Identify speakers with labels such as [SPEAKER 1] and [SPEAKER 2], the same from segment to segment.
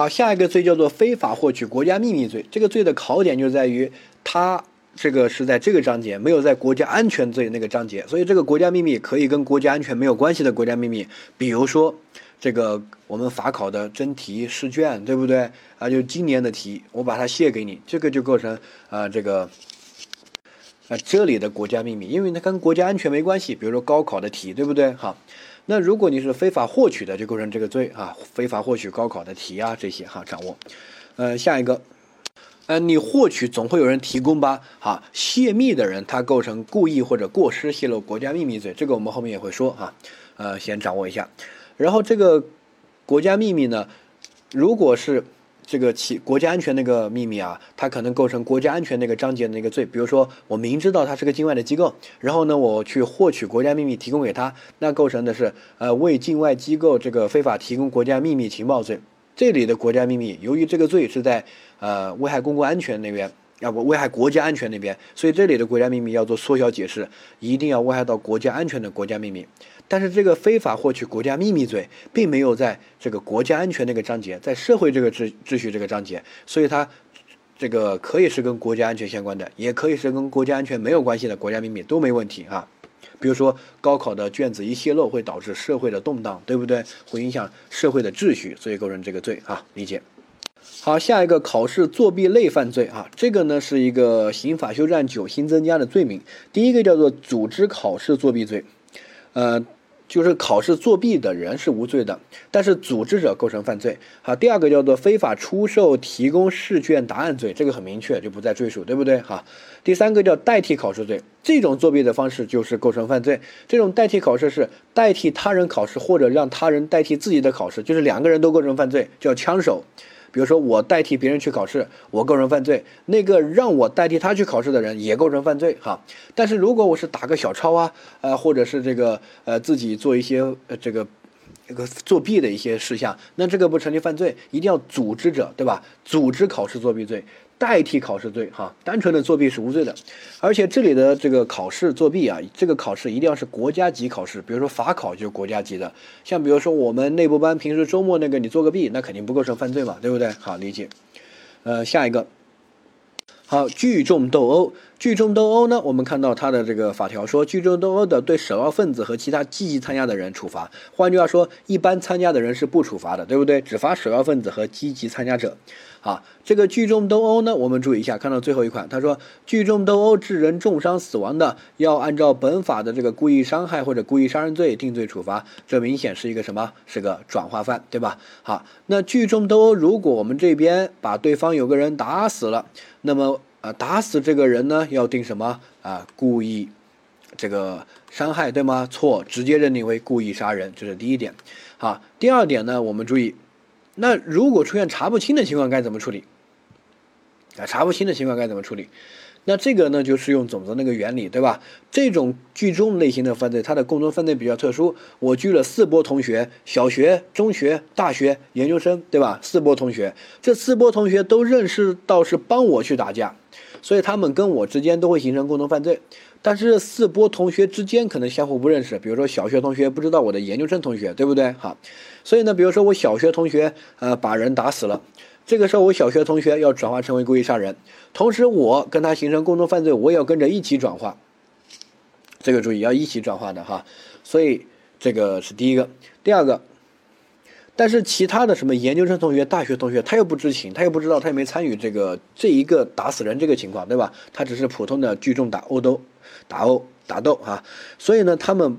[SPEAKER 1] 好，下一个罪叫做非法获取国家秘密罪。这个罪的考点就在于它这个是在这个章节，没有在国家安全罪那个章节，所以这个国家秘密可以跟国家安全没有关系的国家秘密，比如说这个我们法考的真题试卷，对不对？啊，就今年的题，我把它卸给你，这个就构成啊这个啊这里的国家秘密，因为它跟国家安全没关系，比如说高考的题，对不对？好。那如果你是非法获取的，就构成这个罪啊，非法获取高考的题啊，这些哈掌握。呃，下一个，呃，你获取总会有人提供吧？哈，泄密的人他构成故意或者过失泄露国家秘密罪，这个我们后面也会说哈。呃，先掌握一下。然后这个国家秘密呢，如果是。这个企国家安全那个秘密啊，它可能构成国家安全那个章节的那个罪。比如说，我明知道它是个境外的机构，然后呢，我去获取国家秘密提供给他，那构成的是呃为境外机构这个非法提供国家秘密情报罪。这里的国家秘密，由于这个罪是在呃危害公共安全那边，要不危害国家安全那边，所以这里的国家秘密要做缩小解释，一定要危害到国家安全的国家秘密。但是这个非法获取国家秘密罪，并没有在这个国家安全那个章节，在社会这个秩秩序这个章节，所以它这个可以是跟国家安全相关的，也可以是跟国家安全没有关系的国家秘密都没问题啊。比如说高考的卷子一泄露，会导致社会的动荡，对不对？会影响社会的秩序，所以构成这个罪啊。理解。好，下一个考试作弊类犯罪啊，这个呢是一个刑法修正案九新增加的罪名，第一个叫做组织考试作弊罪，呃。就是考试作弊的人是无罪的，但是组织者构成犯罪。好，第二个叫做非法出售提供试卷答案罪，这个很明确，就不再赘述，对不对？哈，第三个叫代替考试罪，这种作弊的方式就是构成犯罪。这种代替考试是代替他人考试或者让他人代替自己的考试，就是两个人都构成犯罪，叫枪手。比如说我代替别人去考试，我构成犯罪；那个让我代替他去考试的人也构成犯罪。哈，但是如果我是打个小抄啊，呃，或者是这个呃自己做一些呃这个这个作弊的一些事项，那这个不成立犯罪，一定要组织者，对吧？组织考试作弊罪。代替考试罪，哈，单纯的作弊是无罪的，而且这里的这个考试作弊啊，这个考试一定要是国家级考试，比如说法考就是国家级的，像比如说我们内部班平时周末那个你做个弊，那肯定不构成犯罪嘛，对不对？好理解，呃，下一个。好，聚众斗殴，聚众斗殴呢？我们看到它的这个法条说，聚众斗殴的对首要分子和其他积极参加的人处罚。换句话说，一般参加的人是不处罚的，对不对？只罚首要分子和积极参加者。好，这个聚众斗殴呢，我们注意一下，看到最后一款，他说聚众斗殴致人重伤死亡的，要按照本法的这个故意伤害或者故意杀人罪定罪处罚。这明显是一个什么？是个转化犯，对吧？好，那聚众斗殴，如果我们这边把对方有个人打死了。那么啊，打死这个人呢，要定什么啊？故意这个伤害，对吗？错，直接认定为故意杀人，这是第一点。好，第二点呢，我们注意，那如果出现查不清的情况该怎么处理？啊，查不清的情况该怎么处理？那这个呢，就是用总则那个原理，对吧？这种聚众类型的犯罪，它的共同分类比较特殊。我聚了四波同学，小学、中学、大学、研究生，对吧？四波同学，这四波同学都认识到是帮我去打架，所以他们跟我之间都会形成共同犯罪。但是四波同学之间可能相互不认识，比如说小学同学不知道我的研究生同学，对不对？好，所以呢，比如说我小学同学呃把人打死了。这个时候，我小学同学要转化成为故意杀人，同时我跟他形成共同犯罪，我也要跟着一起转化。这个注意要一起转化的哈，所以这个是第一个。第二个，但是其他的什么研究生同学、大学同学，他又不知情，他又不知道，他也没参与这个这一个打死人这个情况，对吧？他只是普通的聚众打殴斗、打殴打斗啊，所以呢，他们。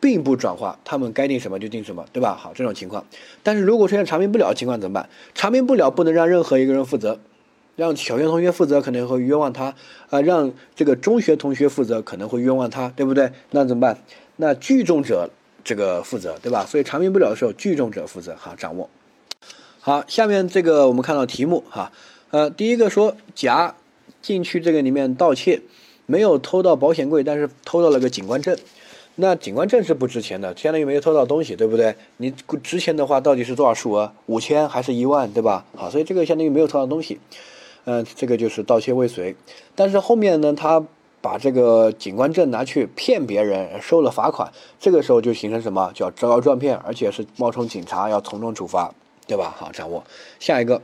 [SPEAKER 1] 并不转化，他们该定什么就定什么，对吧？好，这种情况，但是如果出现查明不了情况怎么办？查明不了，不能让任何一个人负责，让小学同学负责可能会冤枉他，啊，让这个中学同学负责可能会冤枉他，对不对？那怎么办？那聚众者这个负责，对吧？所以查明不了的时候，聚众者负责，哈掌握。好，下面这个我们看到题目哈，呃，第一个说甲进去这个里面盗窃，没有偷到保险柜，但是偷到了个警官证。那警官证是不值钱的，相当于没有偷到东西，对不对？你值钱的话，到底是多少数额？五千还是一万，对吧？好，所以这个相当于没有偷到东西，嗯，这个就是盗窃未遂。但是后面呢，他把这个警官证拿去骗别人，收了罚款，这个时候就形成什么叫招摇撞骗，而且是冒充警察要从重处罚。对吧？好，掌握下一个，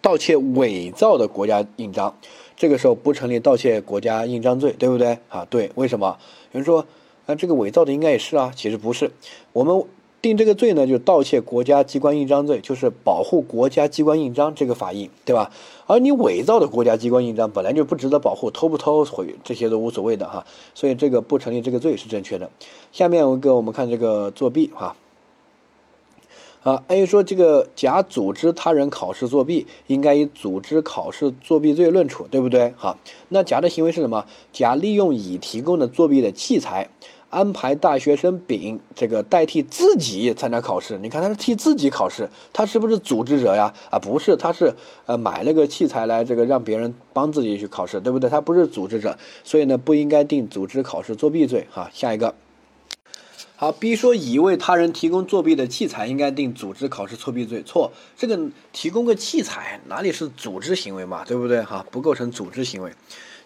[SPEAKER 1] 盗窃伪造的国家印章，这个时候不成立盗窃国家印章罪，对不对？啊，对，为什么？有人说，啊，这个伪造的应该也是啊，其实不是，我们。定这个罪呢，就是盗窃国家机关印章罪，就是保护国家机关印章这个法印，对吧？而你伪造的国家机关印章本来就不值得保护，偷不偷毁这些都无所谓的哈，所以这个不成立这个罪是正确的。下面我给我们看这个作弊哈，啊，A 说这个甲组织他人考试作弊，应该以组织考试作弊罪论处，对不对？好，那甲的行为是什么？甲利用乙提供的作弊的器材。安排大学生丙这个代替自己参加考试，你看他是替自己考试，他是不是组织者呀？啊，不是，他是呃买了个器材来这个让别人帮自己去考试，对不对？他不是组织者，所以呢不应该定组织考试作弊罪。哈，下一个，好，B 说乙为他人提供作弊的器材，应该定组织考试作弊罪。错，这个提供个器材哪里是组织行为嘛？对不对？哈，不构成组织行为。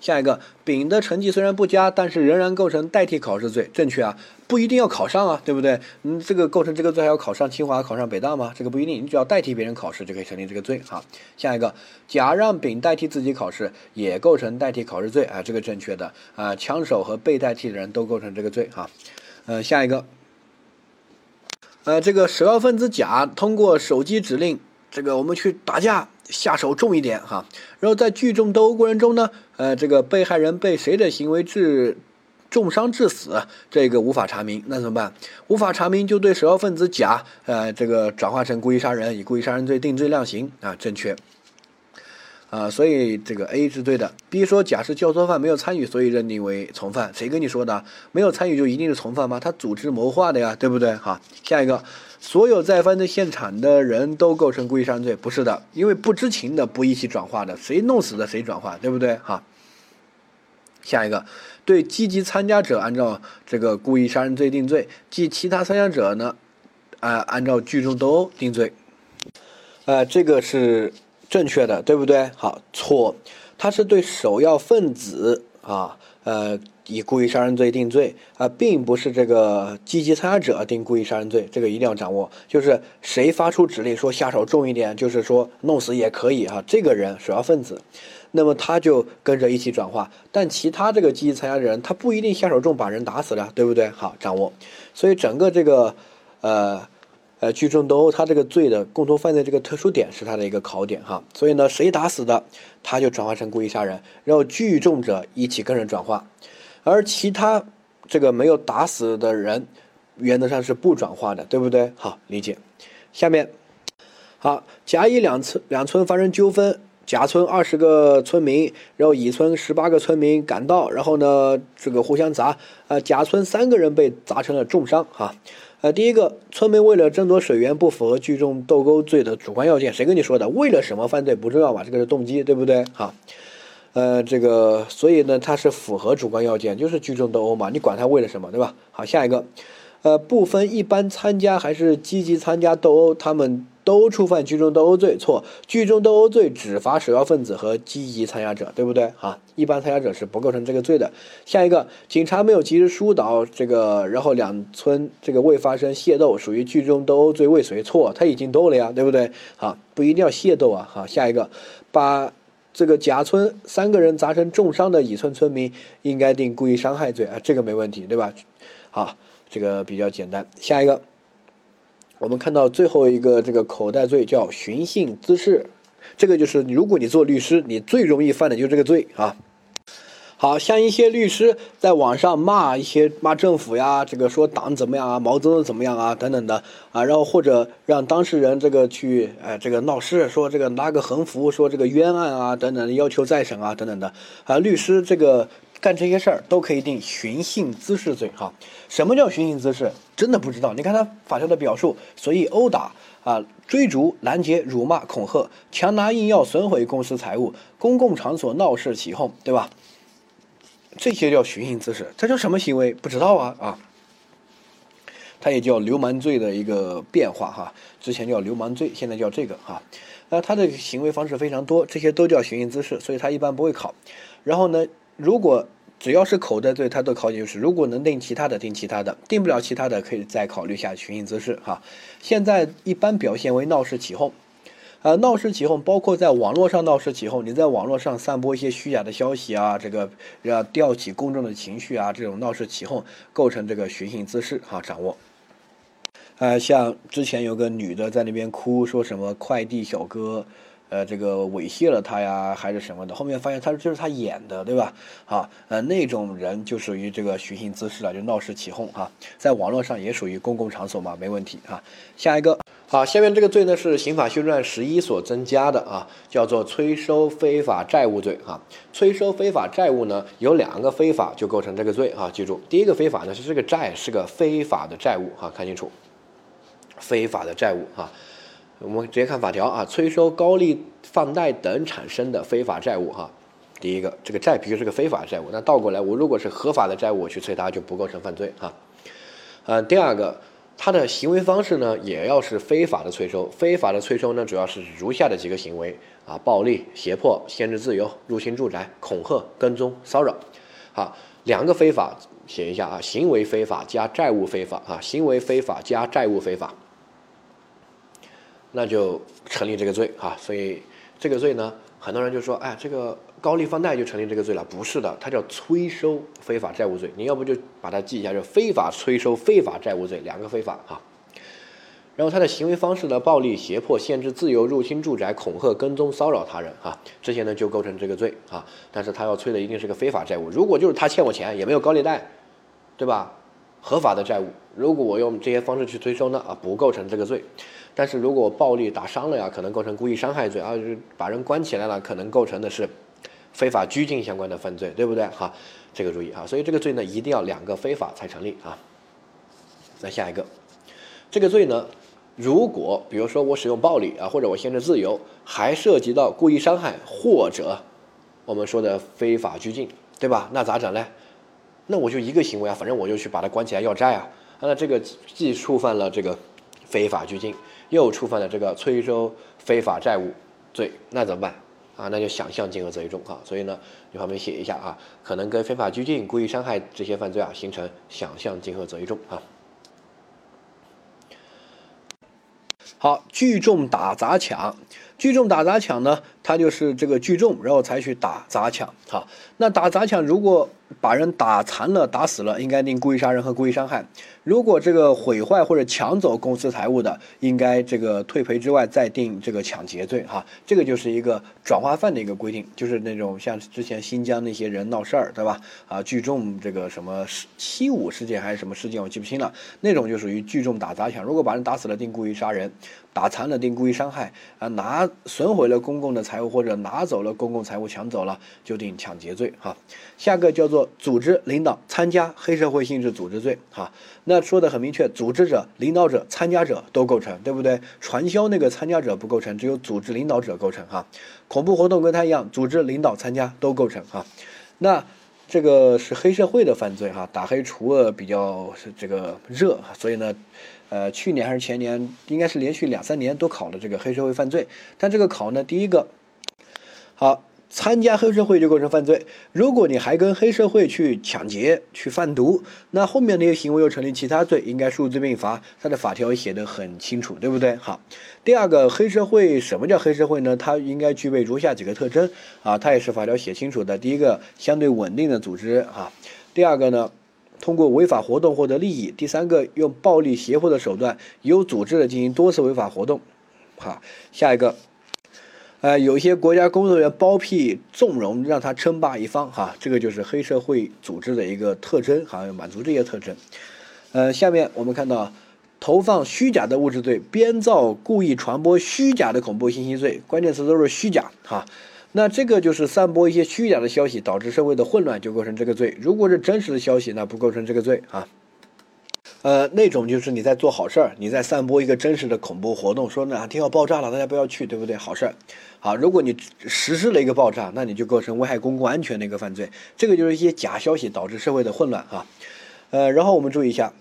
[SPEAKER 1] 下一个，丙的成绩虽然不佳，但是仍然构成代替考试罪，正确啊，不一定要考上啊，对不对？嗯，这个构成这个罪还要考上清华、考上北大吗？这个不一定，你只要代替别人考试就可以成立这个罪哈。下一个，甲让丙代替自己考试，也构成代替考试罪啊，这个正确的啊，枪手和被代替的人都构成这个罪哈。呃，下一个，呃，这个首要分子甲通过手机指令，这个我们去打架。下手重一点哈，然后在聚众斗殴过程中呢，呃，这个被害人被谁的行为致重伤致死，这个无法查明，那怎么办？无法查明就对首要分子甲，呃，这个转化成故意杀人，以故意杀人罪定罪量刑啊，正确。啊，所以这个 A 是对的。B 说甲是教唆犯，没有参与，所以认定为从犯。谁跟你说的？没有参与就一定是从犯吗？他组织谋划的呀，对不对？好，下一个，所有在犯罪现场的人都构成故意杀人罪，不是的，因为不知情的不一起转化的，谁弄死的谁转化，对不对？好，下一个，对积极参加者按照这个故意杀人罪定罪，即其他参加者呢，啊，按照聚众斗殴定罪。呃，这个是。正确的，对不对？好，错，他是对首要分子啊，呃，以故意杀人罪定罪啊，并不是这个积极参加者定故意杀人罪，这个一定要掌握。就是谁发出指令说下手重一点，就是说弄死也可以哈，这个人首要分子，那么他就跟着一起转化。但其他这个积极参加的人，他不一定下手重把人打死了，对不对？好，掌握。所以整个这个，呃。呃，聚众斗殴，他这个罪的共同犯罪这个特殊点是他的一个考点哈，所以呢，谁打死的，他就转化成故意杀人，然后聚众者一起跟人转化，而其他这个没有打死的人，原则上是不转化的，对不对？好，理解。下面，好，甲乙两村两村发生纠纷，甲村二十个村民，然后乙村十八个村民赶到，然后呢，这个互相砸，呃，甲村三个人被砸成了重伤哈。呃，第一个，村民为了争夺水源，不符合聚众斗殴罪的主观要件。谁跟你说的？为了什么犯罪不重要吧？这个是动机，对不对？好，呃，这个，所以呢，它是符合主观要件，就是聚众斗殴嘛。你管他为了什么，对吧？好，下一个，呃，不分一般参加还是积极参加斗殴，他们。都触犯聚众斗殴罪，错。聚众斗殴罪只罚首要分子和积极参加者，对不对？啊，一般参加者是不构成这个罪的。下一个，警察没有及时疏导这个，然后两村这个未发生械斗，属于聚众斗殴罪未遂，错。他已经斗了呀，对不对？好，不一定要械斗啊。好，下一个，把这个甲村三个人砸成重伤的乙村村民，应该定故意伤害罪啊，这个没问题，对吧？好，这个比较简单。下一个。我们看到最后一个这个口袋罪叫寻衅滋事，这个就是如果你做律师，你最容易犯的就是这个罪啊。好像一些律师在网上骂一些骂政府呀，这个说党怎么样啊，毛泽东怎么样啊等等的啊，然后或者让当事人这个去哎这个闹事，说这个拉个横幅，说这个冤案啊等等，要求再审啊等等的啊，律师这个。干这些事儿都可以定寻衅滋事罪哈。什么叫寻衅滋事？真的不知道。你看他法条的表述：随意殴打啊、追逐、拦截、辱骂、恐吓、强拿硬要、损毁公司财物、公共场所闹事起哄，对吧？这些叫寻衅滋事。这叫什么行为？不知道啊啊。它也叫流氓罪的一个变化哈。之前叫流氓罪，现在叫这个哈。那他的行为方式非常多，这些都叫寻衅滋事，所以他一般不会考。然后呢，如果只要是口袋罪，它的考点就是，如果能定其他的，定其他的，定不了其他的，可以再考虑下寻衅滋事哈。现在一般表现为闹事起哄，呃，闹事起哄包括在网络上闹事起哄，你在网络上散播一些虚假的消息啊，这个要吊起公众的情绪啊，这种闹事起哄构成这个寻衅滋事哈，掌握。呃，像之前有个女的在那边哭，说什么快递小哥。呃，这个猥亵了他呀，还是什么的？后面发现他就是他演的，对吧？啊，呃，那种人就属于这个寻衅滋事了，就闹事起哄啊，在网络上也属于公共场所嘛，没问题啊。下一个，好，下面这个罪呢是刑法修正案十一所增加的啊，叫做催收非法债务罪啊。催收非法债务呢，有两个非法就构成这个罪啊。记住，第一个非法呢是这个债是个非法的债务哈，看清楚，非法的债务哈。我们直接看法条啊，催收高利放贷等产生的非法债务哈。第一个，这个债必须是个非法债务，那倒过来，我如果是合法的债务，我去催它就不构成犯罪哈。呃，第二个，他的行为方式呢，也要是非法的催收。非法的催收呢，主要是如下的几个行为啊：暴力、胁迫、限制自由、入侵住宅、恐吓、跟踪、骚扰。好，两个非法写一下啊，行为非法加债务非法啊，行为非法加债务非法。那就成立这个罪啊，所以这个罪呢，很多人就说，哎，这个高利放贷就成立这个罪了，不是的，它叫催收非法债务罪，你要不就把它记一下，就非法催收非法债务罪，两个非法啊。然后他的行为方式呢，暴力、胁迫、限制自由、入侵住宅、恐吓、跟踪、骚扰他人啊，这些呢就构成这个罪啊。但是他要催的一定是个非法债务，如果就是他欠我钱，也没有高利贷，对吧？合法的债务，如果我用这些方式去催收呢，啊，不构成这个罪。但是如果暴力打伤了呀，可能构成故意伤害罪啊，就是把人关起来了，可能构成的是非法拘禁相关的犯罪，对不对？哈，这个注意啊，所以这个罪呢，一定要两个非法才成立啊。再下一个，这个罪呢，如果比如说我使用暴力啊，或者我限制自由，还涉及到故意伤害或者我们说的非法拘禁，对吧？那咋整呢？那我就一个行为啊，反正我就去把他关起来要债啊，那这个既触犯了这个非法拘禁。又触犯了这个催收非法债务罪，那怎么办啊？那就想象竞合责一重哈。所以呢，你旁边写一下啊，可能跟非法拘禁、故意伤害这些犯罪啊，形成想象竞合责一重啊。好，聚众打砸抢，聚众打砸抢呢，它就是这个聚众，然后才去打砸抢。好，那打砸抢如果把人打残了、打死了，应该定故意杀人和故意伤害。如果这个毁坏或者抢走公司财物的，应该这个退赔之外再定这个抢劫罪哈。这个就是一个转化犯的一个规定，就是那种像之前新疆那些人闹事儿，对吧？啊，聚众这个什么七五事件还是什么事件，我记不清了。那种就属于聚众打砸抢。如果把人打死了，定故意杀人；打残了，定故意伤害。啊，拿损毁了公共的财物或者拿走了公共财物抢走了，就定抢劫罪哈。下个叫做组织领导参加黑社会性质组织罪哈。那那说的很明确，组织者、领导者、参加者都构成，对不对？传销那个参加者不构成，只有组织领导者构成哈。恐怖活动跟他一样，组织领导参加都构成哈。那这个是黑社会的犯罪哈，打黑除恶比较这个热，所以呢，呃，去年还是前年，应该是连续两三年都考了这个黑社会犯罪。但这个考呢，第一个好。参加黑社会就构成犯罪。如果你还跟黑社会去抢劫、去贩毒，那后面那些行为又成立其他罪，应该数罪并罚。它的法条写得很清楚，对不对？好，第二个黑社会什么叫黑社会呢？它应该具备如下几个特征啊，它也是法条写清楚的。第一个，相对稳定的组织啊；第二个呢，通过违法活动获得利益；第三个，用暴力胁迫的手段有组织的进行多次违法活动。好，下一个。呃，有些国家工作人员包庇、纵容，让他称霸一方，哈，这个就是黑社会组织的一个特征，哈，满足这些特征。呃，下面我们看到，投放虚假的物质罪、编造、故意传播虚假的恐怖信息罪，关键词都是虚假，哈。那这个就是散播一些虚假的消息，导致社会的混乱，就构成这个罪。如果是真实的消息，那不构成这个罪，啊。呃，那种就是你在做好事儿，你在散播一个真实的恐怖活动，说哪天要爆炸了，大家不要去，对不对？好事儿，好。如果你实施了一个爆炸，那你就构成危害公共安全的一个犯罪。这个就是一些假消息导致社会的混乱啊。呃，然后我们注意一下，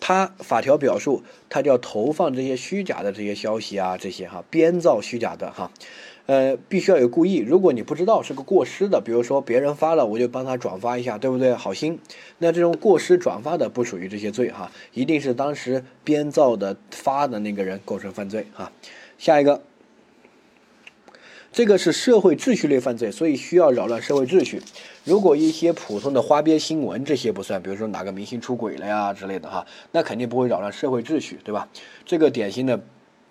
[SPEAKER 1] 它法条表述，它叫投放这些虚假的这些消息啊，这些哈，编造虚假的哈，呃，必须要有故意。如果你不知道是个过失的，比如说别人发了，我就帮他转发一下，对不对？好心，那这种过失转发的不属于这些罪哈，一定是当时编造的发的那个人构成犯罪哈。下一个。这个是社会秩序类犯罪，所以需要扰乱社会秩序。如果一些普通的花边新闻这些不算，比如说哪个明星出轨了呀之类的哈，那肯定不会扰乱社会秩序，对吧？这个典型的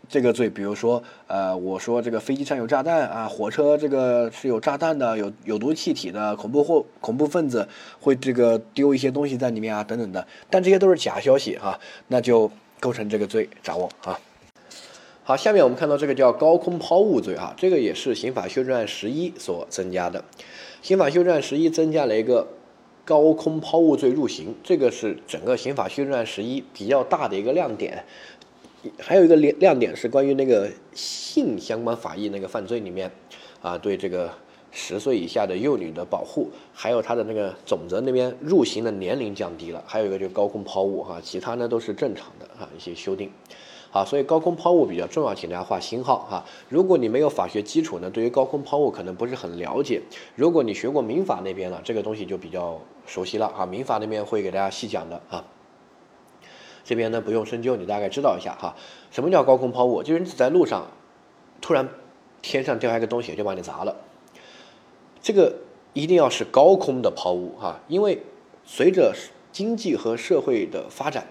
[SPEAKER 1] 这个罪，比如说呃，我说这个飞机上有炸弹啊，火车这个是有炸弹的，有有毒气体的，恐怖或恐怖分子会这个丢一些东西在里面啊，等等的，但这些都是假消息哈，那就构成这个罪，掌握啊。好，下面我们看到这个叫高空抛物罪哈，这个也是刑法修正案十一所增加的。刑法修正案十一增加了一个高空抛物罪入刑，这个是整个刑法修正案十一比较大的一个亮点。还有一个亮亮点是关于那个性相关法益那个犯罪里面啊，对这个十岁以下的幼女的保护，还有它的那个总则那边入刑的年龄降低了。还有一个就是高空抛物哈，其他呢都是正常的啊一些修订。啊，所以高空抛物比较重要，请大家画星号哈。如果你没有法学基础呢，对于高空抛物可能不是很了解。如果你学过民法那边呢，这个东西就比较熟悉了啊。民法那边会给大家细讲的啊。这边呢不用深究，你大概知道一下哈。什么叫高空抛物？就是你在路上，突然天上掉下一个东西就把你砸了。这个一定要是高空的抛物哈，因为随着经济和社会的发展。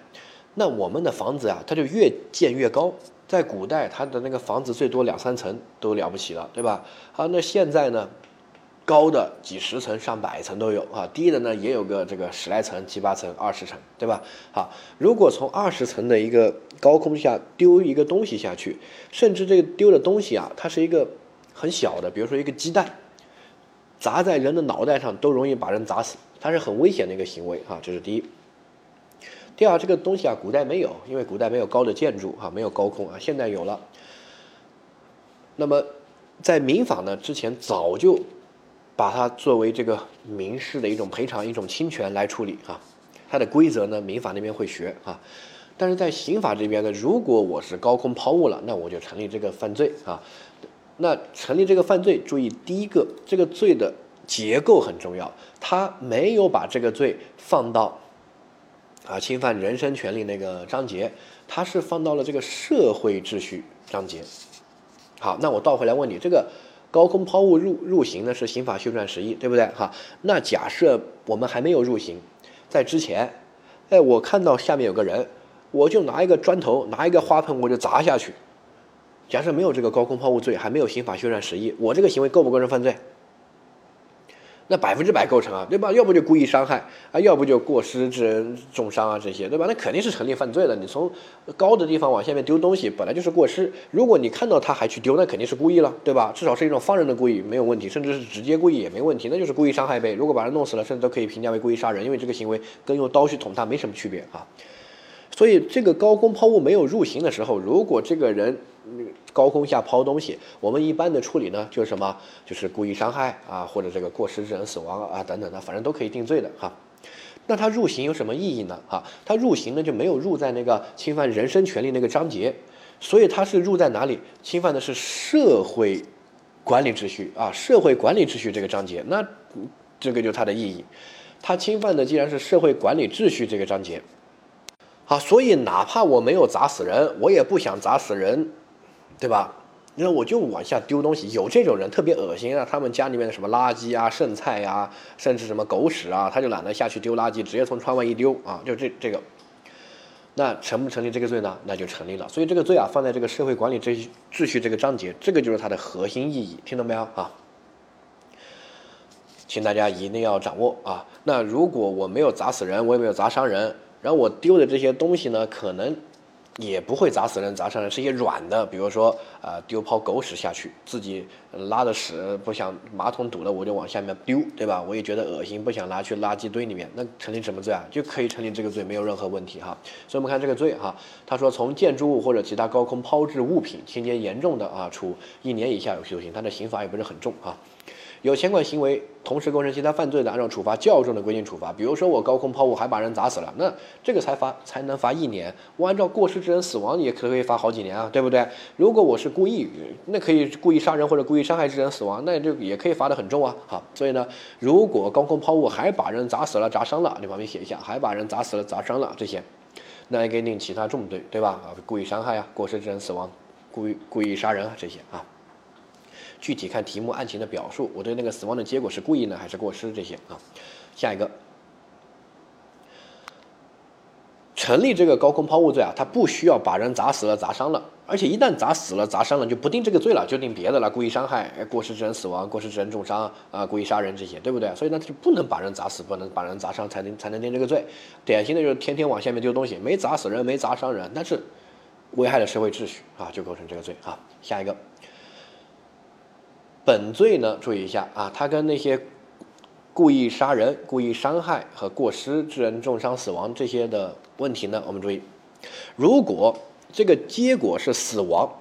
[SPEAKER 1] 那我们的房子啊，它就越建越高。在古代，它的那个房子最多两三层都了不起了，对吧？啊，那现在呢，高的几十层、上百层都有啊，低的呢也有个这个十来层、七八层、二十层，对吧？好，如果从二十层的一个高空下丢一个东西下去，甚至这个丢的东西啊，它是一个很小的，比如说一个鸡蛋，砸在人的脑袋上都容易把人砸死，它是很危险的一个行为啊，这是第一。第二，这个东西啊，古代没有，因为古代没有高的建筑啊，没有高空啊，现在有了。那么，在民法呢之前早就把它作为这个民事的一种赔偿、一种侵权来处理啊。它的规则呢，民法那边会学啊。但是在刑法这边呢，如果我是高空抛物了，那我就成立这个犯罪啊。那成立这个犯罪，注意第一个，这个罪的结构很重要，他没有把这个罪放到。啊，侵犯人身权利那个章节，他是放到了这个社会秩序章节。好，那我倒回来问你，这个高空抛物入入刑呢是刑法修正案十一，对不对？哈，那假设我们还没有入刑，在之前，哎，我看到下面有个人，我就拿一个砖头，拿一个花盆，我就砸下去。假设没有这个高空抛物罪，还没有刑法修正案十一，我这个行为构不构成犯罪？那百分之百构成啊，对吧？要不就故意伤害啊，要不就过失致人重伤啊，这些对吧？那肯定是成立犯罪的。你从高的地方往下面丢东西，本来就是过失。如果你看到他还去丢，那肯定是故意了，对吧？至少是一种放任的故意，没有问题，甚至是直接故意也没问题，那就是故意伤害呗。如果把人弄死了，甚至都可以评价为故意杀人，因为这个行为跟用刀去捅他没什么区别啊。所以这个高空抛物没有入刑的时候，如果这个人。高空下抛东西，我们一般的处理呢，就是什么？就是故意伤害啊，或者这个过失致人死亡啊，等等的，反正都可以定罪的哈。那他入刑有什么意义呢？哈，他入刑呢就没有入在那个侵犯人身权利那个章节，所以他是入在哪里？侵犯的是社会管理秩序啊，社会管理秩序这个章节。那这个就是它的意义。他侵犯的既然是社会管理秩序这个章节，好，所以哪怕我没有砸死人，我也不想砸死人。对吧？那我就往下丢东西，有这种人特别恶心啊！他们家里面的什么垃圾啊、剩菜呀，甚至什么狗屎啊，他就懒得下去丢垃圾，直接从窗外一丢啊，就这这个。那成不成立这个罪呢？那就成立了。所以这个罪啊，放在这个社会管理秩序秩序这个章节，这个就是它的核心意义，听懂没有啊？请大家一定要掌握啊！那如果我没有砸死人，我也没有砸伤人，然后我丢的这些东西呢，可能。也不会砸死人、砸伤人，是一些软的，比如说啊丢泡狗屎下去，自己拉的屎不想马桶堵了我就往下面丢，对吧？我也觉得恶心，不想拿去垃圾堆里面，那成立什么罪啊？就可以成立这个罪，没有任何问题哈。所以我们看这个罪哈，他说从建筑物或者其他高空抛掷物品，情节严重的啊，处一年以下有期徒刑，他的刑罚也不是很重啊。有前款行为同时构成其他犯罪的，按照处罚较重的规定处罚。比如说我高空抛物还把人砸死了，那这个才罚才能罚一年。我按照过失致人死亡也可以罚好几年啊，对不对？如果我是故意，那可以故意杀人或者故意伤害致人死亡，那就也可以罚得很重啊。好，所以呢，如果高空抛物还把人砸死了、砸伤了，你旁边写一下，还把人砸死了、砸伤了这些，那也给定其他重罪，对吧？啊，故意伤害啊，过失致人死亡，故意故意杀人啊这些啊。具体看题目案情的表述，我对那个死亡的结果是故意呢还是过失这些啊？下一个，成立这个高空抛物罪啊，他不需要把人砸死了砸伤了，而且一旦砸死了砸伤了就不定这个罪了，就定别的了，故意伤害、过失致人死亡、过失致人重伤啊、故意杀人这些，对不对？所以呢，他就不能把人砸死，不能把人砸伤才能才能定这个罪。典型的就是天天往下面丢东西，没砸死人，没砸伤人，但是危害了社会秩序啊，就构成这个罪啊。下一个。本罪呢，注意一下啊，它跟那些故意杀人、故意伤害和过失致人重伤、死亡这些的问题呢，我们注意，如果这个结果是死亡，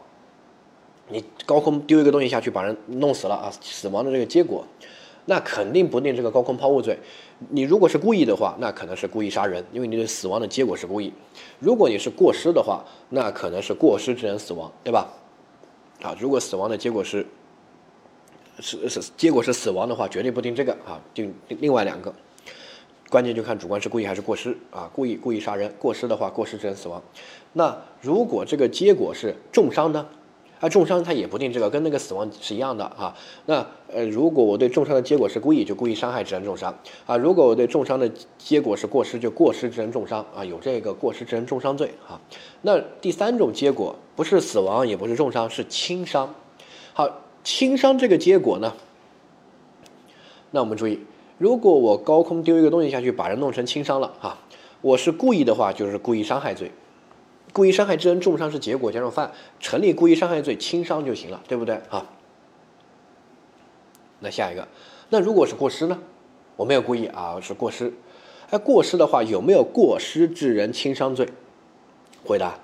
[SPEAKER 1] 你高空丢一个东西下去把人弄死了啊，死亡的这个结果，那肯定不定这个高空抛物罪。你如果是故意的话，那可能是故意杀人，因为你的死亡的结果是故意。如果你是过失的话，那可能是过失致人死亡，对吧？啊，如果死亡的结果是。是是，结果是死亡的话，绝对不定这个啊，定另外两个，关键就看主观是故意还是过失啊，故意故意杀人，过失的话过失致人死亡。那如果这个结果是重伤呢？啊，重伤他也不定这个，跟那个死亡是一样的啊。那呃，如果我对重伤的结果是故意，就故意伤害致人重伤啊；如果我对重伤的结果是过失，就过失致人重伤啊，有这个过失致人重伤罪啊。那第三种结果不是死亡，也不是重伤，是轻伤。好。轻伤这个结果呢？那我们注意，如果我高空丢一个东西下去，把人弄成轻伤了啊，我是故意的话，就是故意伤害罪；故意伤害致人重伤是结果加重犯，成立故意伤害罪，轻伤就行了，对不对啊？那下一个，那如果是过失呢？我没有故意啊，是过失。哎，过失的话有没有过失致人轻伤罪？回答，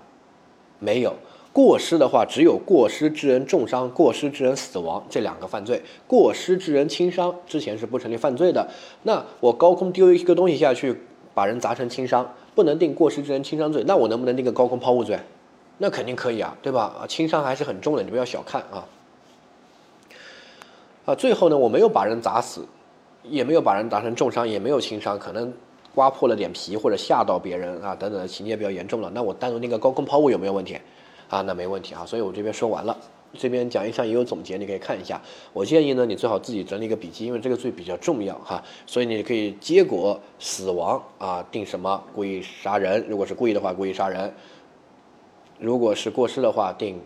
[SPEAKER 1] 没有。过失的话，只有过失致人重伤、过失致人死亡这两个犯罪。过失致人轻伤之前是不成立犯罪的。那我高空丢一个东西下去，把人砸成轻伤，不能定过失致人轻伤罪。那我能不能定个高空抛物罪？那肯定可以啊，对吧？啊，轻伤还是很重的，你不要小看啊。啊，最后呢，我没有把人砸死，也没有把人砸成重伤，也没有轻伤，可能刮破了点皮或者吓到别人啊等等的情节比较严重了。那我单独定个高空抛物有没有问题？啊，那没问题啊，所以我这边说完了，这边讲义上也有总结，你可以看一下。我建议呢，你最好自己整理一个笔记，因为这个罪比较重要哈，所以你可以结果死亡啊，定什么故意杀人，如果是故意的话，故意杀人；如果是过失的话，定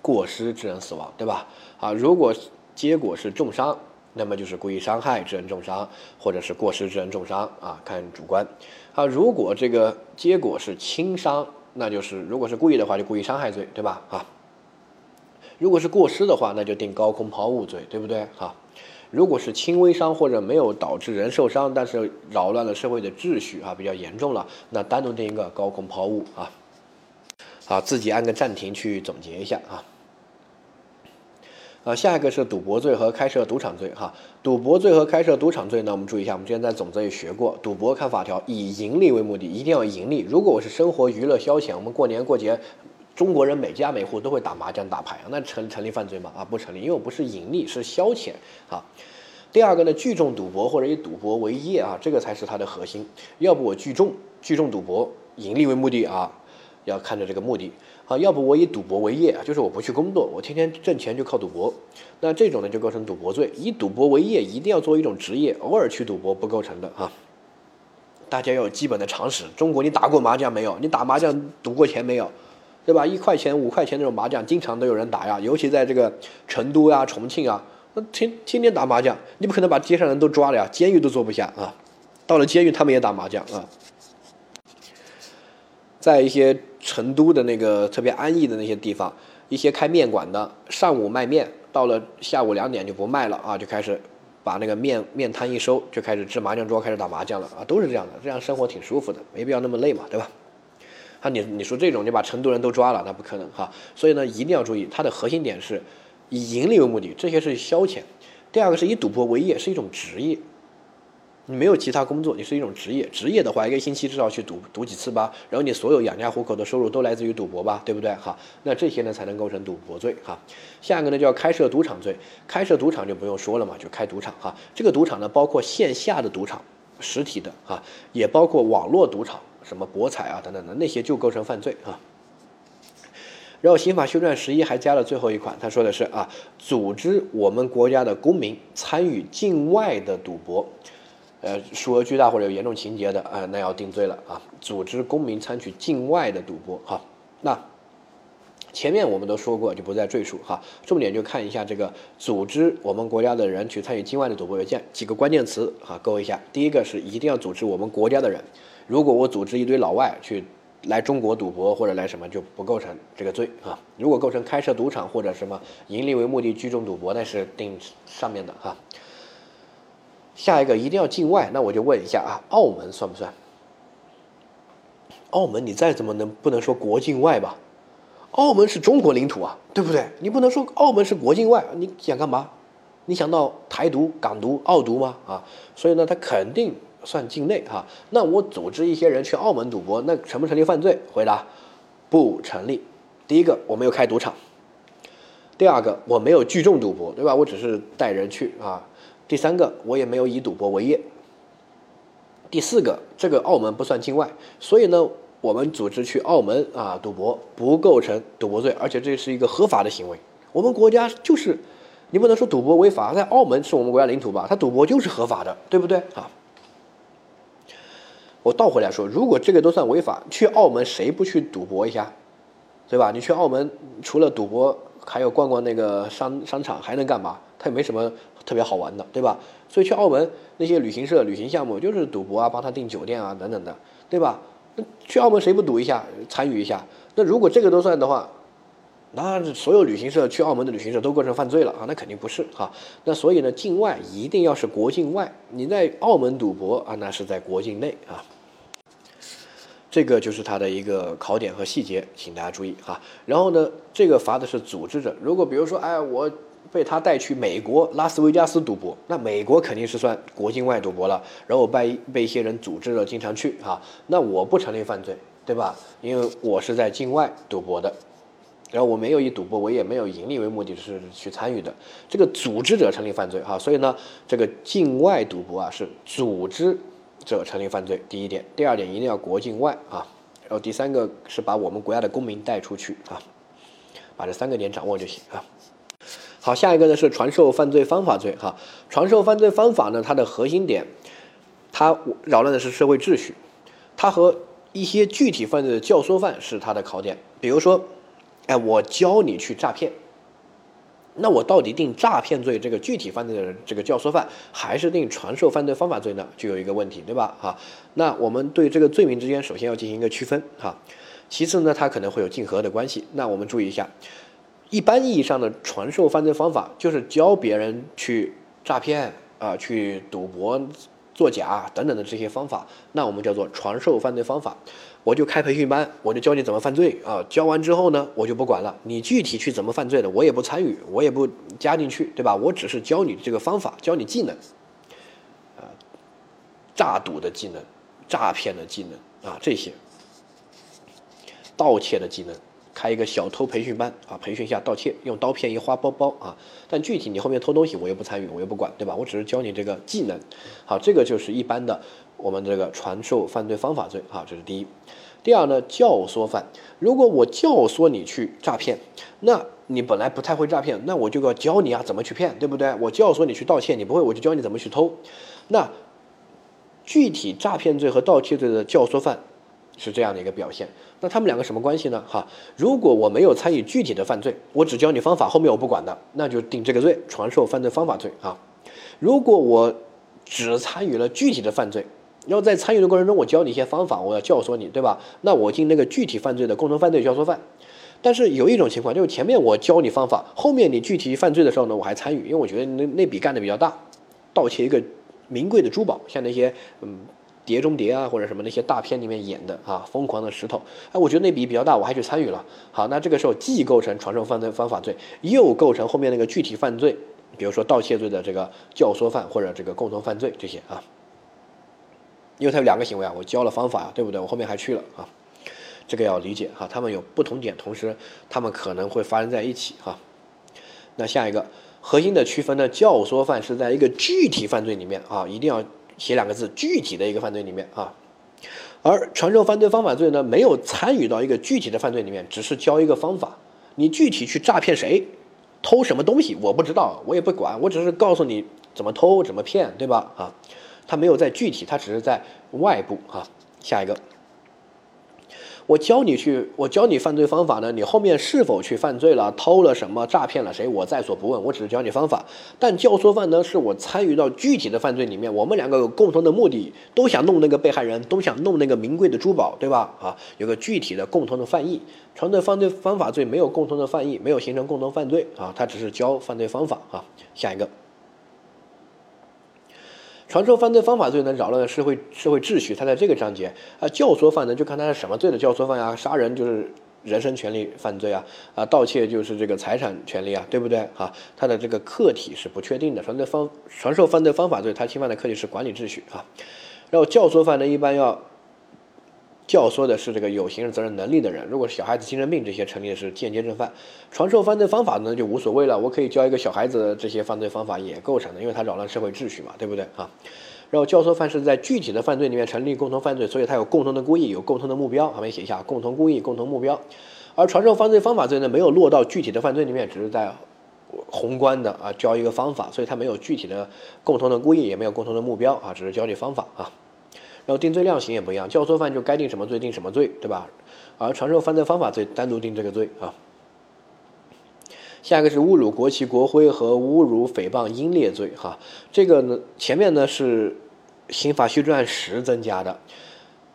[SPEAKER 1] 过失致人死亡，对吧？啊，如果结果是重伤，那么就是故意伤害致人重伤，或者是过失致人重伤啊，看主观。啊，如果这个结果是轻伤。那就是，如果是故意的话，就故意伤害罪，对吧？啊，如果是过失的话，那就定高空抛物罪，对不对？哈，如果是轻微伤或者没有导致人受伤，但是扰乱了社会的秩序啊，比较严重了，那单独定一个高空抛物啊。好，自己按个暂停去总结一下啊。啊，下一个是赌博罪和开设赌场罪哈。赌博罪和开设赌场罪呢，我们注意一下，我们之前在总则也学过，赌博看法条，以盈利为目的，一定要盈利。如果我是生活娱乐消遣，我们过年过节，中国人每家每户都会打麻将打牌啊，那成成立犯罪吗？啊，不成立，因为我不是盈利，是消遣啊。第二个呢，聚众赌博或者以赌博为业啊，这个才是它的核心。要不我聚众聚众赌博，盈利为目的啊，要看着这个目的。啊，要不我以赌博为业啊，就是我不去工作，我天天挣钱就靠赌博，那这种呢就构成赌博罪。以赌博为业，一定要做一种职业，偶尔去赌博不构成的啊。大家要有基本的常识。中国你打过麻将没有？你打麻将赌过钱没有？对吧？一块钱、五块钱那种麻将，经常都有人打呀。尤其在这个成都啊、重庆啊，那天天天打麻将，你不可能把街上人都抓了呀，监狱都坐不下啊。到了监狱，他们也打麻将啊。在一些成都的那个特别安逸的那些地方，一些开面馆的，上午卖面，到了下午两点就不卖了啊，就开始把那个面面摊一收，就开始支麻将桌，开始打麻将了啊，都是这样的，这样生活挺舒服的，没必要那么累嘛，对吧？啊，你你说这种你把成都人都抓了，那不可能哈，所以呢，一定要注意，它的核心点是以盈利为目的，这些是消遣；第二个是以赌博为业，是一种职业。你没有其他工作，你是一种职业。职业的话，一个星期至少去赌赌几次吧。然后你所有养家糊口的收入都来自于赌博吧，对不对？哈，那这些呢才能构成赌博罪哈。下一个呢叫开设赌场罪，开设赌场就不用说了嘛，就开赌场哈。这个赌场呢包括线下的赌场，实体的哈，也包括网络赌场，什么博彩啊等等的那些就构成犯罪哈。然后刑法修正十一还加了最后一款，他说的是啊，组织我们国家的公民参与境外的赌博。呃，数额巨大或者有严重情节的啊，那要定罪了啊！组织公民参与境外的赌博，哈，那前面我们都说过，就不再赘述哈。重点就看一下这个组织我们国家的人去参与境外的赌博，有几几个关键词哈，勾一下。第一个是一定要组织我们国家的人，如果我组织一堆老外去来中国赌博或者来什么，就不构成这个罪啊。如果构成开设赌场或者什么盈利为目的聚众赌博，那是定上面的哈。下一个一定要境外，那我就问一下啊，澳门算不算？澳门你再怎么能不能说国境外吧？澳门是中国领土啊，对不对？你不能说澳门是国境外，你想干嘛？你想到台独、港独、澳独吗？啊，所以呢，它肯定算境内哈。那我组织一些人去澳门赌博，那成不成立犯罪？回答不成立。第一个，我没有开赌场；第二个，我没有聚众赌博，对吧？我只是带人去啊。第三个，我也没有以赌博为业。第四个，这个澳门不算境外，所以呢，我们组织去澳门啊赌博不构成赌博罪，而且这是一个合法的行为。我们国家就是，你不能说赌博违法，在澳门是我们国家领土吧？他赌博就是合法的，对不对啊？我倒回来说，如果这个都算违法，去澳门谁不去赌博一下，对吧？你去澳门除了赌博，还有逛逛那个商商场，还能干嘛？他也没什么。特别好玩的，对吧？所以去澳门那些旅行社、旅行项目就是赌博啊，帮他订酒店啊等等的，对吧？那去澳门谁不赌一下、参与一下？那如果这个都算的话，那所有旅行社去澳门的旅行社都构成犯罪了啊？那肯定不是哈。那所以呢，境外一定要是国境外，你在澳门赌博啊，那是在国境内啊。这个就是它的一个考点和细节，请大家注意哈。然后呢，这个罚的是组织者。如果比如说，哎，我。被他带去美国拉斯维加斯赌博，那美国肯定是算国境外赌博了。然后被被一些人组织了，经常去哈，那我不成立犯罪，对吧？因为我是在境外赌博的，然后我没有以赌博我也，没有盈利为目的是去参与的。这个组织者成立犯罪哈，所以呢，这个境外赌博啊是组织者成立犯罪。第一点，第二点一定要国境外啊，然后第三个是把我们国家的公民带出去啊，把这三个点掌握就行啊。好，下一个呢是传授犯罪方法罪。哈，传授犯罪方法呢，它的核心点，它扰乱的是社会秩序，它和一些具体犯罪的教唆犯是它的考点。比如说，哎，我教你去诈骗，那我到底定诈骗罪这个具体犯罪的这个教唆犯，还是定传授犯罪方法罪呢？就有一个问题，对吧？哈，那我们对这个罪名之间首先要进行一个区分。哈，其次呢，它可能会有竞合的关系。那我们注意一下。一般意义上的传授犯罪方法，就是教别人去诈骗啊，去赌博、作假等等的这些方法，那我们叫做传授犯罪方法。我就开培训班，我就教你怎么犯罪啊。教完之后呢，我就不管了，你具体去怎么犯罪的，我也不参与，我也不加进去，对吧？我只是教你这个方法，教你技能，啊，诈赌的技能、诈骗的技能啊，这些盗窃的技能。开一个小偷培训班啊，培训一下盗窃，用刀片一花包包啊。但具体你后面偷东西，我又不参与，我又不管，对吧？我只是教你这个技能。好，这个就是一般的我们这个传授犯罪方法罪啊，这是第一。第二呢，教唆犯。如果我教唆你去诈骗，那你本来不太会诈骗，那我就要教你啊怎么去骗，对不对？我教唆你去盗窃，你不会，我就教你怎么去偷。那具体诈骗罪和盗窃罪的教唆犯。是这样的一个表现，那他们两个什么关系呢？哈，如果我没有参与具体的犯罪，我只教你方法，后面我不管的，那就定这个罪，传授犯罪方法罪啊。如果我只参与了具体的犯罪，要在参与的过程中，我教你一些方法，我要教唆你，对吧？那我定那个具体犯罪的共同犯罪教唆犯。但是有一种情况，就是前面我教你方法，后面你具体犯罪的时候呢，我还参与，因为我觉得那那笔干的比较大，盗窃一个名贵的珠宝，像那些嗯《碟中谍》啊或者什么那些大片里面演的啊，疯狂的石头，哎，我觉得那笔比较大，我还去参与了。好，那这个时候既构成传授犯罪方法罪，又构成后面那个具体犯罪，比如说盗窃罪的这个教唆犯或者这个共同犯罪这些啊。因为它有两个行为啊，我教了方法，对不对？我后面还去了啊，这个要理解哈。他们有不同点，同时他们可能会发生在一起哈。那下一个核心的区分呢？教唆犯是在一个具体犯罪里面啊，一定要写两个字，具体的一个犯罪里面啊。而传授犯罪方法罪呢，没有参与到一个具体的犯罪里面，只是教一个方法。你具体去诈骗谁，偷什么东西，我不知道，我也不管，我只是告诉你怎么偷，怎么骗，对吧？啊。他没有在具体，他只是在外部啊。下一个，我教你去，我教你犯罪方法呢，你后面是否去犯罪了，偷了什么，诈骗了谁，我在所不问，我只是教你方法。但教唆犯呢，是我参与到具体的犯罪里面，我们两个有共同的目的，都想弄那个被害人，都想弄那个名贵的珠宝，对吧？啊，有个具体的共同的犯意。传的犯罪方法罪没有共同的犯意，没有形成共同犯罪啊，他只是教犯罪方法啊。下一个。传授犯罪方法罪呢，扰乱了社会社会秩序。它在这个章节啊，教唆犯呢，就看他是什么罪的教唆犯呀？杀人就是人身权利犯罪啊，啊，盗窃就是这个财产权利啊，对不对？哈，他的这个客体是不确定的。传授方传授犯罪方法罪，他侵犯的客体是管理秩序啊。然后教唆犯呢，一般要。教唆的是这个有刑事责任能力的人，如果是小孩子精神病这些成立的是间接正犯。传授犯罪方法呢就无所谓了，我可以教一个小孩子这些犯罪方法也构成的，因为他扰乱社会秩序嘛，对不对啊？然后教唆犯是在具体的犯罪里面成立共同犯罪，所以他有共同的故意，有共同的目标，旁边写一下共同故意、共同目标。而传授犯罪方法罪呢，没有落到具体的犯罪里面，只是在宏观的啊教一个方法，所以他没有具体的共同的故意，也没有共同的目标啊，只是教你方法啊。然后定罪量刑也不一样，教唆犯就该定什么罪定什么罪，对吧？而传授犯罪方法罪单独定这个罪啊。下一个是侮辱国旗国徽和侮辱诽谤英烈罪哈，这个呢前面呢是刑法修正案十增加的，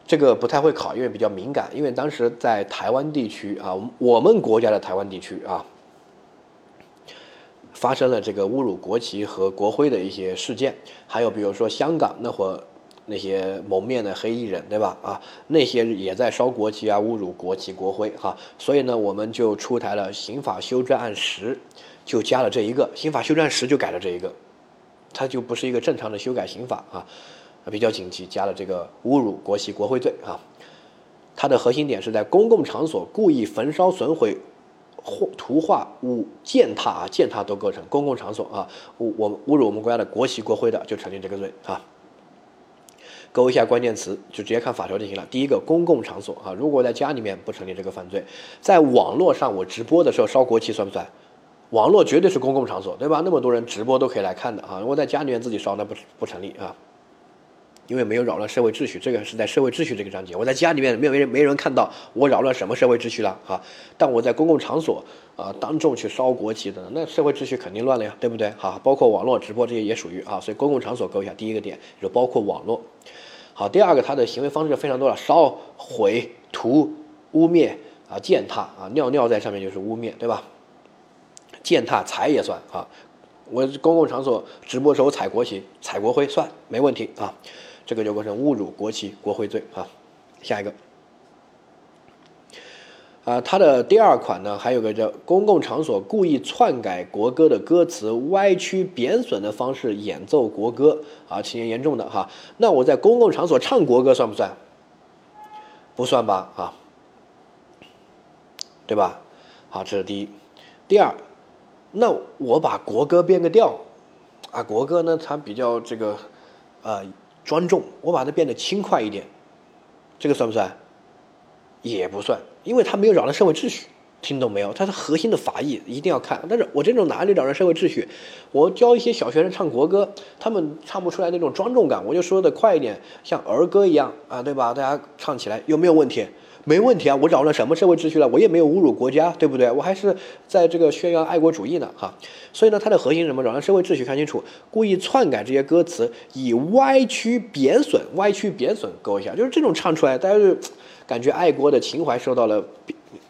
[SPEAKER 1] 这个不太会考，因为比较敏感，因为当时在台湾地区啊，我们国家的台湾地区啊，发生了这个侮辱国旗和国徽的一些事件，还有比如说香港那会儿。那些蒙面的黑衣人，对吧？啊，那些也在烧国旗啊，侮辱国旗国徽，哈。所以呢，我们就出台了刑法修正案十，就加了这一个。刑法修正案十就改了这一个，它就不是一个正常的修改刑法啊，比较紧急，加了这个侮辱国旗国徽罪啊。它的核心点是在公共场所故意焚烧损毁或图画物践踏啊，践踏都构成公共场所啊，我我侮辱我们国家的国旗国徽的就成立这个罪啊。勾一下关键词，就直接看法条就行了。第一个，公共场所啊，如果在家里面不成立这个犯罪，在网络上我直播的时候烧国旗算不算？网络绝对是公共场所，对吧？那么多人直播都可以来看的啊。如果在家里面自己烧，那不不成立啊，因为没有扰乱社会秩序。这个是在社会秩序这个章节，我在家里面没有没人没人看到我扰乱什么社会秩序了啊。但我在公共场所啊，当众去烧国旗的，那社会秩序肯定乱了呀，对不对？好，包括网络直播这些也属于啊。所以公共场所勾一下，第一个点就包括网络。好，第二个，他的行为方式就非常多了，烧毁、涂、污蔑啊、践踏啊，尿尿在上面就是污蔑，对吧？践踏踩也算啊，我公共场所直播时候踩国旗、踩国徽算没问题啊，这个就构成侮辱国旗、国徽罪啊。下一个。啊，它的第二款呢，还有个叫公共场所故意篡改国歌的歌词，歪曲贬损的方式演奏国歌，啊，情节严重的哈。那我在公共场所唱国歌算不算？不算吧，啊，对吧？好，这是第一。第二，那我把国歌变个调，啊，国歌呢它比较这个，呃，庄重，我把它变得轻快一点，这个算不算？也不算。因为他没有扰乱社会秩序，听懂没有？它是核心的法义，一定要看。但是我这种哪里扰乱社会秩序？我教一些小学生唱国歌，他们唱不出来那种庄重感，我就说的快一点，像儿歌一样啊，对吧？大家唱起来有没有问题？没问题啊！我扰乱什么社会秩序了？我也没有侮辱国家，对不对？我还是在这个宣扬爱国主义呢，哈。所以呢，它的核心是什么？扰乱社会秩序，看清楚，故意篡改这些歌词，以歪曲贬损，歪曲贬损勾一下，就是这种唱出来，大家就。感觉爱国的情怀受到了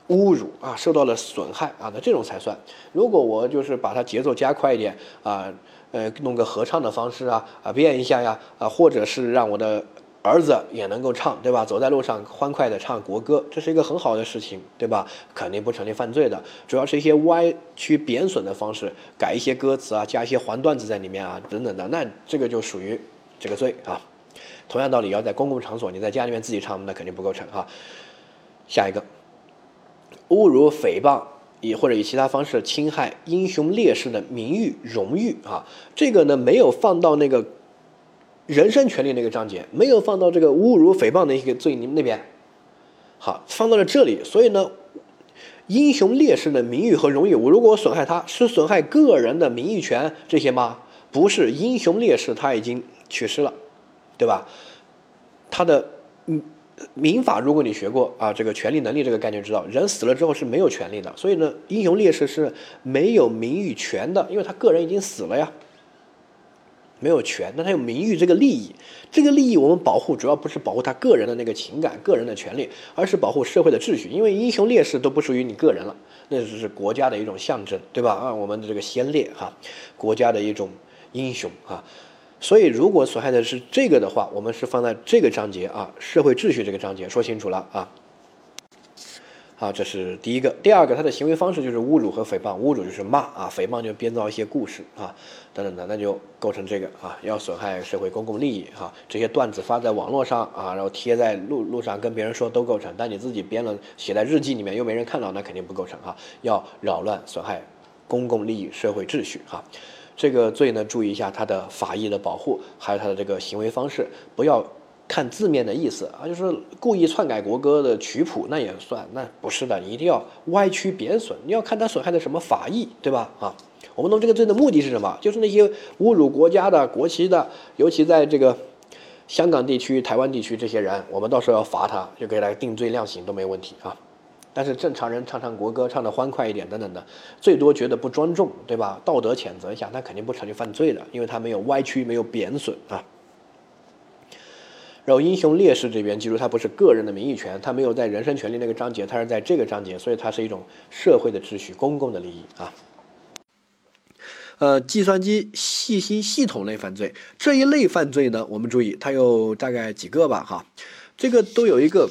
[SPEAKER 1] 侮辱啊，受到了损害啊，那这种才算。如果我就是把它节奏加快一点啊，呃，弄个合唱的方式啊，啊，变一下呀，啊，或者是让我的儿子也能够唱，对吧？走在路上欢快的唱国歌，这是一个很好的事情，对吧？肯定不成立犯罪的。主要是一些歪曲贬损的方式，改一些歌词啊，加一些黄段子在里面啊，等等的，那这个就属于这个罪啊。同样道理，要在公共场所，你在家里面自己唱，那肯定不构成哈。下一个，侮辱、诽谤以或者以其他方式侵害英雄烈士的名誉、荣誉啊，这个呢没有放到那个人身权利那个章节，没有放到这个侮辱、诽谤的一个罪名那边，好，放到了这里。所以呢，英雄烈士的名誉和荣誉，我如果损害他，是损害个人的名誉权这些吗？不是，英雄烈士他已经去世了。对吧？他的嗯，民法如果你学过啊，这个权利能力这个概念知道，人死了之后是没有权利的，所以呢，英雄烈士是没有名誉权的，因为他个人已经死了呀，没有权，那他有名誉这个利益，这个利益我们保护主要不是保护他个人的那个情感、个人的权利，而是保护社会的秩序，因为英雄烈士都不属于你个人了，那只是国家的一种象征，对吧？啊，我们的这个先烈哈，国家的一种英雄啊。所以，如果损害的是这个的话，我们是放在这个章节啊，社会秩序这个章节说清楚了啊。好，这是第一个。第二个，他的行为方式就是侮辱和诽谤。侮辱就是骂啊，诽谤就编造一些故事啊，等等的，那就构成这个啊，要损害社会公共利益哈。这些段子发在网络上啊，然后贴在路路上跟别人说都构成，但你自己编了写在日记里面又没人看到，那肯定不构成哈。要扰乱、损害公共利益、社会秩序哈。这个罪呢，注意一下它的法益的保护，还有它的这个行为方式，不要看字面的意思啊，就是故意篡改国歌的曲谱，那也算，那不是的，你一定要歪曲贬损，你要看他损害的什么法益，对吧？啊，我们弄这个罪的目的是什么？就是那些侮辱国家的国旗的，尤其在这个香港地区、台湾地区这些人，我们到时候要罚他，就可以来定罪量刑都没问题啊。但是正常人唱唱国歌，唱的欢快一点等等的，最多觉得不庄重，对吧？道德谴责一下，那肯定不成立犯罪的，因为他没有歪曲，没有贬损啊。然后英雄烈士这边，记住他不是个人的名誉权，他没有在人身权利那个章节，他是在这个章节，所以它是一种社会的秩序、公共的利益啊。呃，计算机信息系统类犯罪这一类犯罪呢，我们注意，它有大概几个吧，哈，这个都有一个。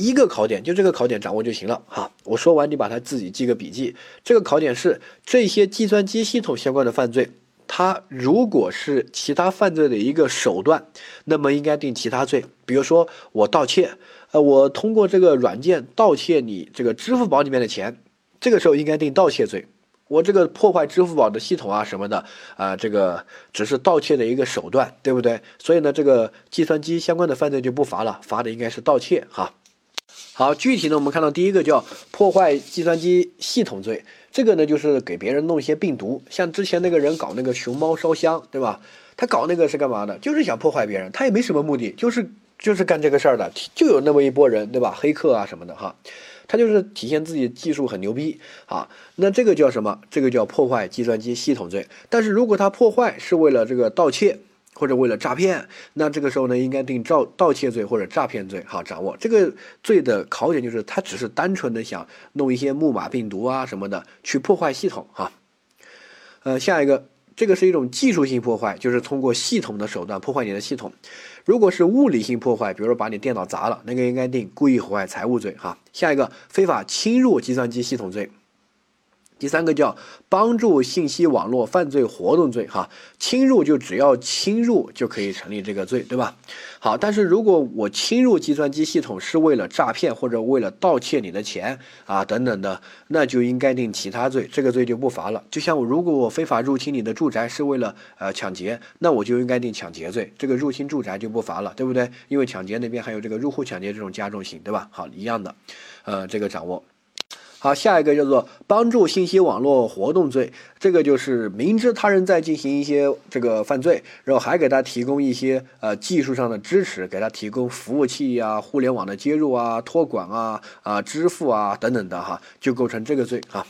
[SPEAKER 1] 一个考点就这个考点掌握就行了哈。我说完你把它自己记个笔记。这个考点是这些计算机系统相关的犯罪，它如果是其他犯罪的一个手段，那么应该定其他罪。比如说我盗窃，呃，我通过这个软件盗窃你这个支付宝里面的钱，这个时候应该定盗窃罪。我这个破坏支付宝的系统啊什么的啊，这个只是盗窃的一个手段，对不对？所以呢，这个计算机相关的犯罪就不罚了，罚的应该是盗窃哈。好，具体呢，我们看到第一个叫破坏计算机系统罪，这个呢就是给别人弄一些病毒，像之前那个人搞那个熊猫烧香，对吧？他搞那个是干嘛的？就是想破坏别人，他也没什么目的，就是就是干这个事儿的，就有那么一波人，对吧？黑客啊什么的哈，他就是体现自己技术很牛逼啊。那这个叫什么？这个叫破坏计算机系统罪。但是如果他破坏是为了这个盗窃。或者为了诈骗，那这个时候呢，应该定盗盗窃罪或者诈骗罪。好，掌握这个罪的考点就是，他只是单纯的想弄一些木马病毒啊什么的去破坏系统哈。呃，下一个，这个是一种技术性破坏，就是通过系统的手段破坏你的系统。如果是物理性破坏，比如说把你电脑砸了，那个应该定故意毁坏财物罪哈。下一个，非法侵入计算机系统罪。第三个叫帮助信息网络犯罪活动罪，哈，侵入就只要侵入就可以成立这个罪，对吧？好，但是如果我侵入计算机系统是为了诈骗或者为了盗窃你的钱啊等等的，那就应该定其他罪，这个罪就不罚了。就像我如果我非法入侵你的住宅是为了呃抢劫，那我就应该定抢劫罪，这个入侵住宅就不罚了，对不对？因为抢劫那边还有这个入户抢劫这种加重刑，对吧？好，一样的，呃，这个掌握。好，下一个叫做帮助信息网络活动罪，这个就是明知他人在进行一些这个犯罪，然后还给他提供一些呃技术上的支持，给他提供服务器呀、互联网的接入啊、托管啊、啊支付啊等等的哈，就构成这个罪啊。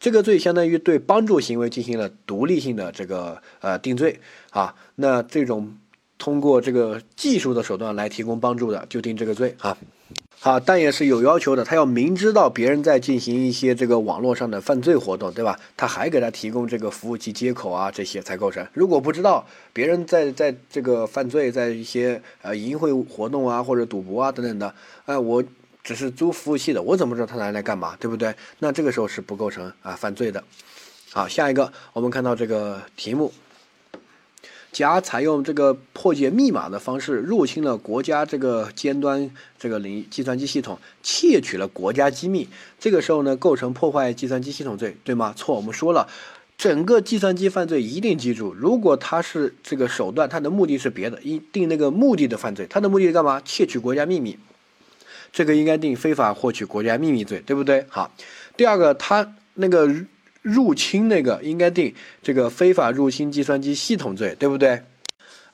[SPEAKER 1] 这个罪相当于对帮助行为进行了独立性的这个呃定罪啊。那这种通过这个技术的手段来提供帮助的，就定这个罪啊。啊，但也是有要求的，他要明知道别人在进行一些这个网络上的犯罪活动，对吧？他还给他提供这个服务器接口啊，这些才构成。如果不知道别人在在这个犯罪，在一些呃淫秽活动啊或者赌博啊等等的，哎，我只是租服务器的，我怎么知道他拿来干嘛，对不对？那这个时候是不构成啊犯罪的。好，下一个我们看到这个题目。甲采用这个破解密码的方式入侵了国家这个尖端这个领计算机系统，窃取了国家机密。这个时候呢，构成破坏计算机系统罪，对吗？错，我们说了，整个计算机犯罪一定记住，如果他是这个手段，他的目的是别的，一定那个目的的犯罪，他的目的是干嘛？窃取国家秘密，这个应该定非法获取国家秘密罪，对不对？好，第二个，他那个。入侵那个应该定这个非法入侵计算机系统罪，对不对？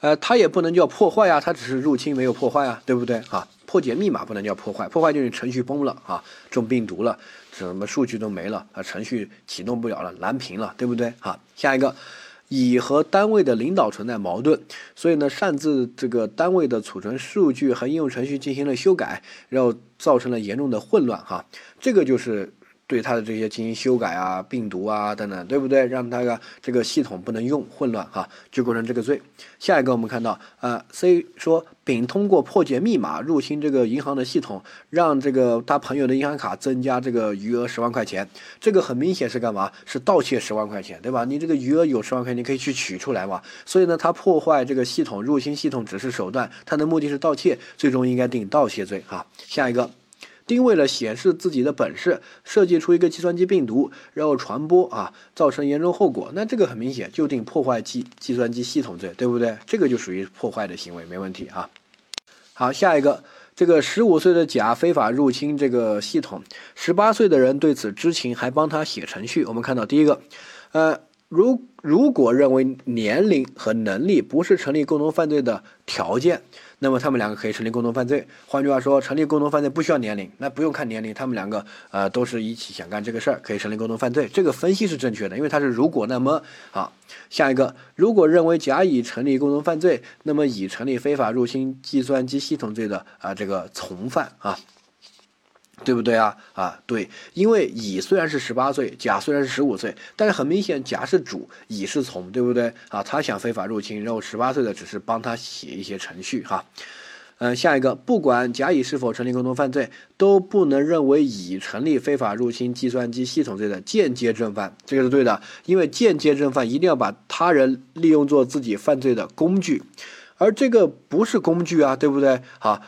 [SPEAKER 1] 呃，它也不能叫破坏啊，它只是入侵没有破坏啊，对不对？啊，破解密码不能叫破坏，破坏就是程序崩了啊，中病毒了，什么数据都没了啊，程序启动不了了，蓝屏了，对不对？好，下一个，乙和单位的领导存在矛盾，所以呢，擅自这个单位的储存数据和应用程序进行了修改，然后造成了严重的混乱哈，这个就是。对他的这些进行修改啊、病毒啊等等，对不对？让他个这个系统不能用，混乱哈，就构成这个罪。下一个我们看到，呃，C 说丙通过破解密码入侵这个银行的系统，让这个他朋友的银行卡增加这个余额十万块钱。这个很明显是干嘛？是盗窃十万块钱，对吧？你这个余额有十万块钱，你可以去取出来嘛。所以呢，他破坏这个系统、入侵系统只是手段，他的目的是盗窃，最终应该定盗窃罪哈。下一个。丁为了显示自己的本事，设计出一个计算机病毒，然后传播啊，造成严重后果，那这个很明显就定破坏计计算机系统罪，对不对？这个就属于破坏的行为，没问题啊。好，下一个，这个十五岁的甲非法入侵这个系统，十八岁的人对此知情，还帮他写程序。我们看到第一个，呃，如如果认为年龄和能力不是成立共同犯罪的条件。那么他们两个可以成立共同犯罪。换句话说，成立共同犯罪不需要年龄，那不用看年龄，他们两个呃都是一起想干这个事儿，可以成立共同犯罪。这个分析是正确的，因为它是如果那么好。下一个，如果认为甲乙成立共同犯罪，那么乙成立非法入侵计算机系统罪的啊这个从犯啊。对不对啊？啊，对，因为乙虽然是十八岁，甲虽然是十五岁，但是很明显，甲是主，乙是从，对不对？啊，他想非法入侵，然后十八岁的只是帮他写一些程序，哈。嗯，下一个，不管甲乙是否成立共同犯罪，都不能认为乙成立非法入侵计算机系统罪的间接正犯，这个是对的，因为间接正犯一定要把他人利用作自己犯罪的工具，而这个不是工具啊，对不对？好。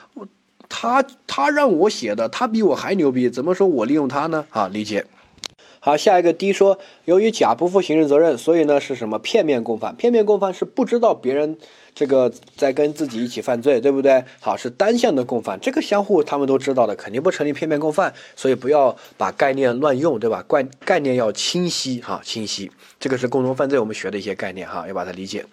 [SPEAKER 1] 他他让我写的，他比我还牛逼，怎么说我利用他呢？啊，理解。好，下一个 D 说，由于甲不负刑事责任，所以呢是什么片面共犯？片面共犯是不知道别人这个在跟自己一起犯罪，对不对？好，是单向的共犯，这个相互他们都知道的，肯定不成立片面共犯，所以不要把概念乱用，对吧？概概念要清晰哈，清晰。这个是共同犯罪我们学的一些概念哈，要把它理解。